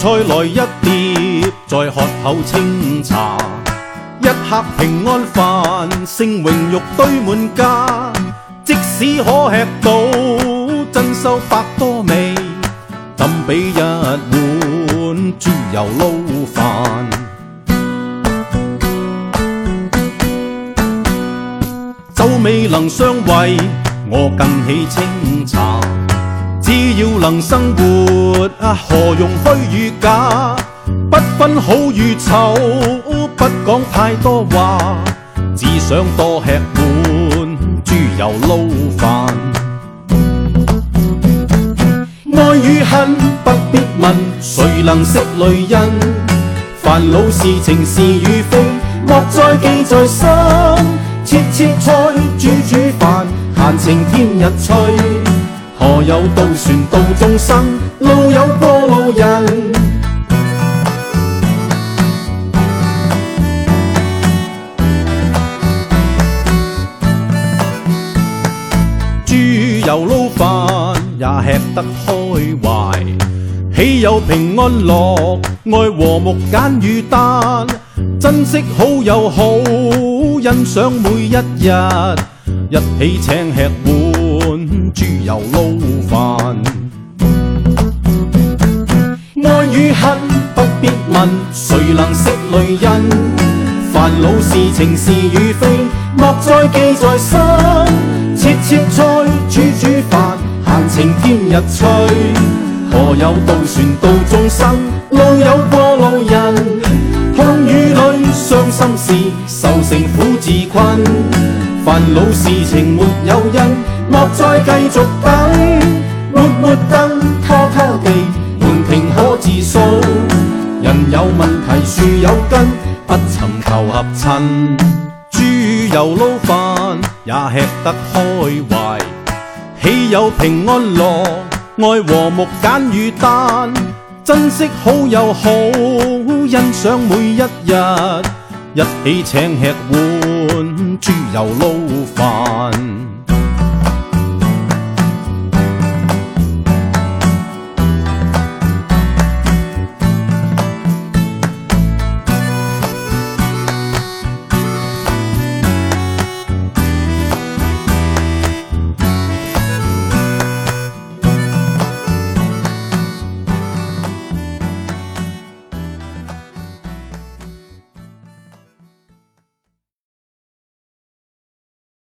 菜来一碟，再喝口清茶，一客平安饭，盛荣肉堆满家。即使可吃到珍馐百多味，怎比一碗猪油捞饭？酒未能相慰，我更喜清茶。只要能生活，何用虚与假？不分好与丑，不讲太多话，只想多吃碗猪油捞饭。爱与恨不必问，谁能识女人？烦恼事情是与非，莫再记在心。切切菜，煮煮饭，闲情天日趣。何有渡船渡众生，路有过路人。猪油捞饭也吃得开怀，岂有平安乐爱和睦简与单？珍惜好友好，欣赏每一日，一起请吃碗。猪油捞饭，爱与恨不必问，谁能识女因？烦恼事情是与非，莫再记在心。切切菜煮煮饭，闲情添日趣。何有渡船渡众生？路有过路人，痛雨里伤心事，愁成苦字困。烦恼事情没有因，莫再继续等。没抹等，拖拖地，门庭可自舒。人有问题树有根，不寻求合衬。猪油捞饭也吃得开怀，岂有平安乐？爱和睦简与单，珍惜好友好，欣赏每一日，一起请吃碗。猪油捞饭。